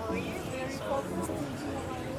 Oh, you very focused.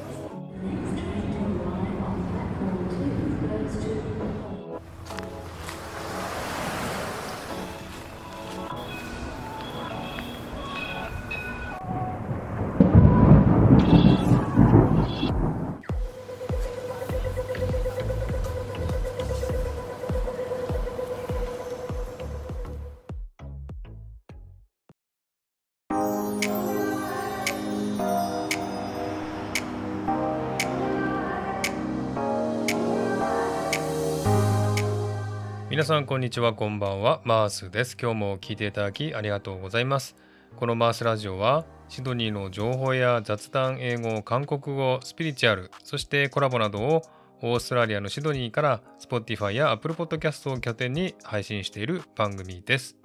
皆さんこんにちはこんばんは。マースです。今日も聞いていただきありがとうございます。このマースラジオはシドニーの情報や雑談英語韓国語スピリチュアルそしてコラボなどをオーストラリアのシドニーから Spotify や Apple Podcast を拠点に配信している番組です。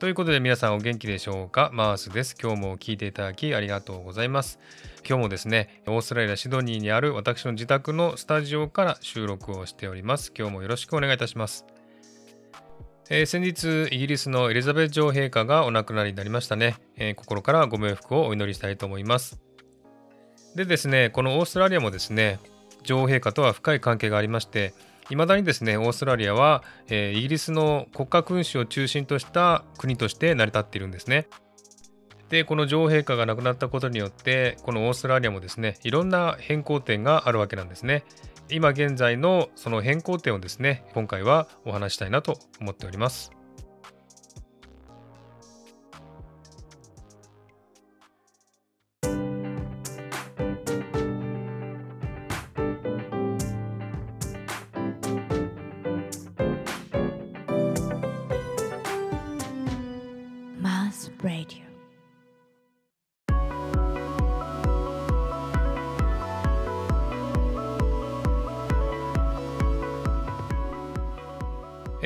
ということで皆さんお元気でしょうか？マースです。今日も聞いていただきありがとうございます。今日もですねオーストラリアシドニーにある私の自宅のスタジオから収録をしております。今日もよろしくお願いいたします。えー、先日イギリスのエリザベス女王陛下がお亡くなりになりましたね、えー、心からご冥福をお祈りしたいと思います。でですねこのオーストラリアもですね女王陛下とは深い関係がありましていまだにですねオーストラリアは、えー、イギリスの国家君主を中心とした国として成り立っているんですね。でこの女王陛下が亡くなったことによってこのオーストラリアもですねいろんな変更点があるわけなんですね。今現在のその変更点をですね今回はお話したいなと思っております。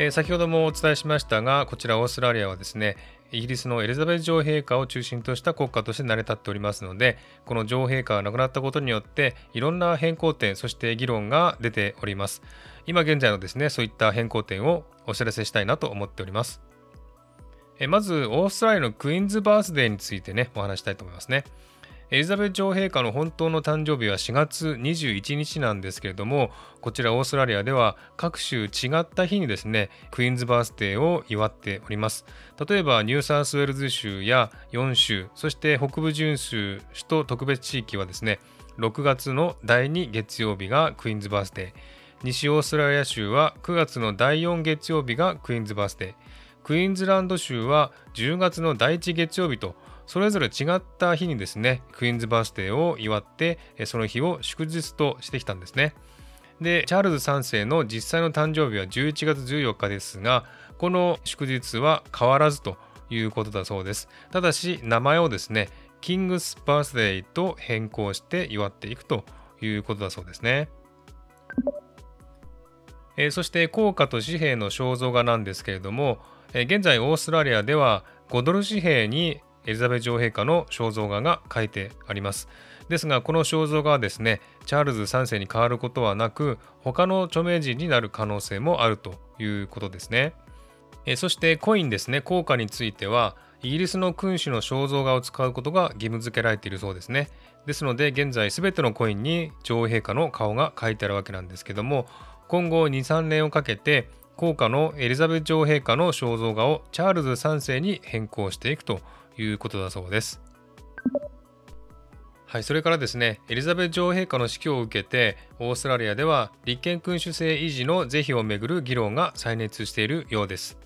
えー、先ほどもお伝えしましたが、こちらオーストラリアはですね、イギリスのエリザベス女王陛下を中心とした国家として成り立っておりますので、この女王陛下が亡くなったことによって、いろんな変更点、そして議論が出ております。今現在のですね、そういった変更点をお知らせしたいなと思っております。えまず、オーストラリアのクイーンズバースデーについてね、お話したいと思いますね。エリザベス女王陛下の本当の誕生日は4月21日なんですけれどもこちらオーストラリアでは各州違った日にですね Queen's Birthday を祝っております。例えばニューサウスウェルズ州や4州そして北部準州首都特別地域はですね6月の第2月曜日が Queen's Birthday。西オーストラリア州は9月の第4月曜日が Queen's Birthday。クイーンズランド州は10月の第1月曜日とそれぞれ違った日にですね、 Queen's Birthday を祝って、その日を祝日としてきたんですね。で、チャールズ3世の実際の誕生日は11月14日ですが、この祝日は変わらずということだそうです。ただし、名前をですね、キングスバースデーと変更して祝っていくということだそうですね。え、そして効果と紙幣の肖像画なんですけれども、え、現在オーストラリアでは5ドル紙幣にエリザベス女王陛下の肖像画が書いてあります。ですが、この肖像画はですね、チャールズ3世に変わることはなく、他の著名人になる可能性もあるということですね。えそしてコインですね、効果については、イギリスの君主の肖像画を使うことが義務付けられているそうですね。ですので、現在全てのコインに女王陛下の顔が書いてあるわけなんですけども、今後2、3年をかけて、効果のエリザベス女王陛下の肖像画をチャールズ3世に変更していくということだそうです。はい、それからですね、エリザベス女王陛下の死去を受けて、オーストラリアでは立憲君主制維持の是非をめぐる議論が再熱しているようです。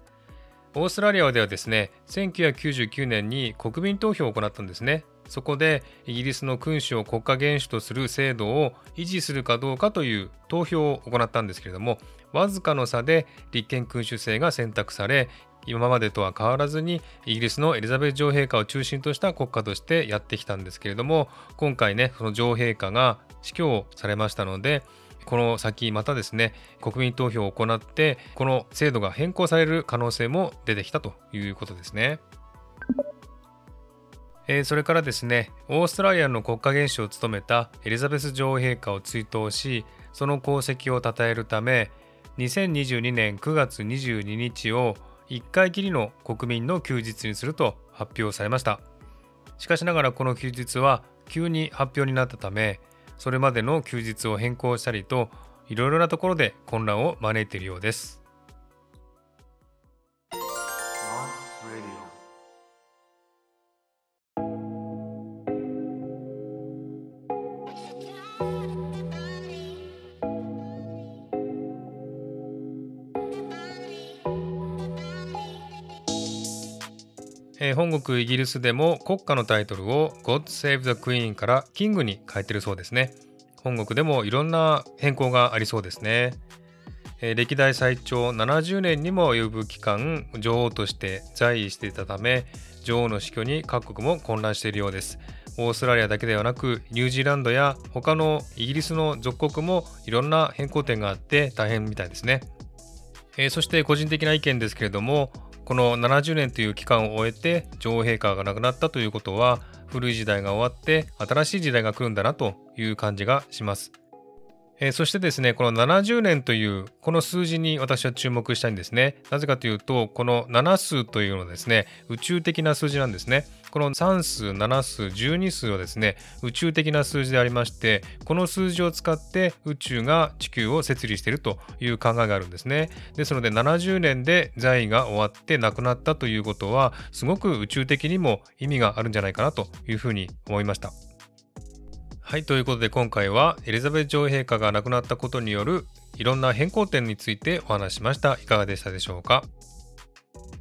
オーストラリアではですね、1999年に国民投票を行ったんですね。そこでイギリスの君主を国家元首とする制度を維持するかどうかという投票を行ったんですけれども、わずかの差で立憲君主制が選択され、今までとは変わらずにイギリスのエリザベス女王陛下を中心とした国家としてやってきたんですけれども今回ねその女王陛下が死去をされましたのでこの先またですね国民投票を行ってこの制度が変更される可能性も出てきたということですね。えー、それからですねオーストラリアの国家元首を務めたエリザベス女王陛下を追悼しその功績を称えるため2022年9月22日を1回きりの国民の休日にすると発表されましたしかしながらこの休日は急に発表になったためそれまでの休日を変更したりといろいろなところで混乱を招いているようです。えー、本国イギリスでも国家のタイトルを God Save the Queen からキングに変えてるそうですね。本国でもいろんな変更がありそうですね。えー、歴代最長70年にも及ぶ期間女王として在位していたため女王の死去に各国も混乱しているようです。オーストラリアだけではなくニュージーランドや他のイギリスの属国もいろんな変更点があって大変みたいですね。えー、そして個人的な意見ですけれどもこの70年という期間を終えて女王陛下が亡くなったということは古い時代が終わって新しい時代が来るんだなという感じがします。えー、そしてですね、この70年というこの数字に私は注目したいんですね。なぜかというと、この7数というのはですね、宇宙的な数字なんですね。この3数、7数、12数はですね、宇宙的な数字でありまして、この数字を使って宇宙が地球を設理しているという考えがあるんですね。ですので、70年で在位が終わって亡くなったということは、すごく宇宙的にも意味があるんじゃないかなというふうに思いました。はい、ということで今回はエリザベス女王陛下が亡くなったことによるいろんな変更点についてお話しました。いかがでしたでしょうか？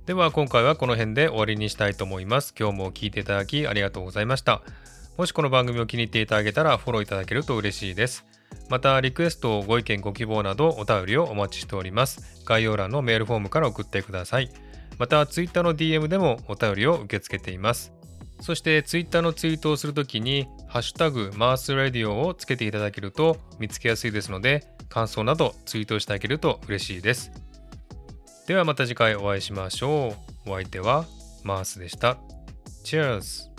では今回はこの辺で終わりにしたいと思います。今日も聴いていただきありがとうございました。もしこの番組を気に入っていただけたらフォローいただけると嬉しいです。またリクエスト、ご意見、ご希望などお便りをお待ちしております。概要欄のメールフォームから送ってください。また Twitter の DM でもお便りを受け付けています。そして Twitter のツイートをするときにハッシュタグマースラディオをつけていただけると見つけやすいですので感想などツイートしてあげると嬉しいです。ではまた次回お会いしましょう。お相手はマースでした。Cheers!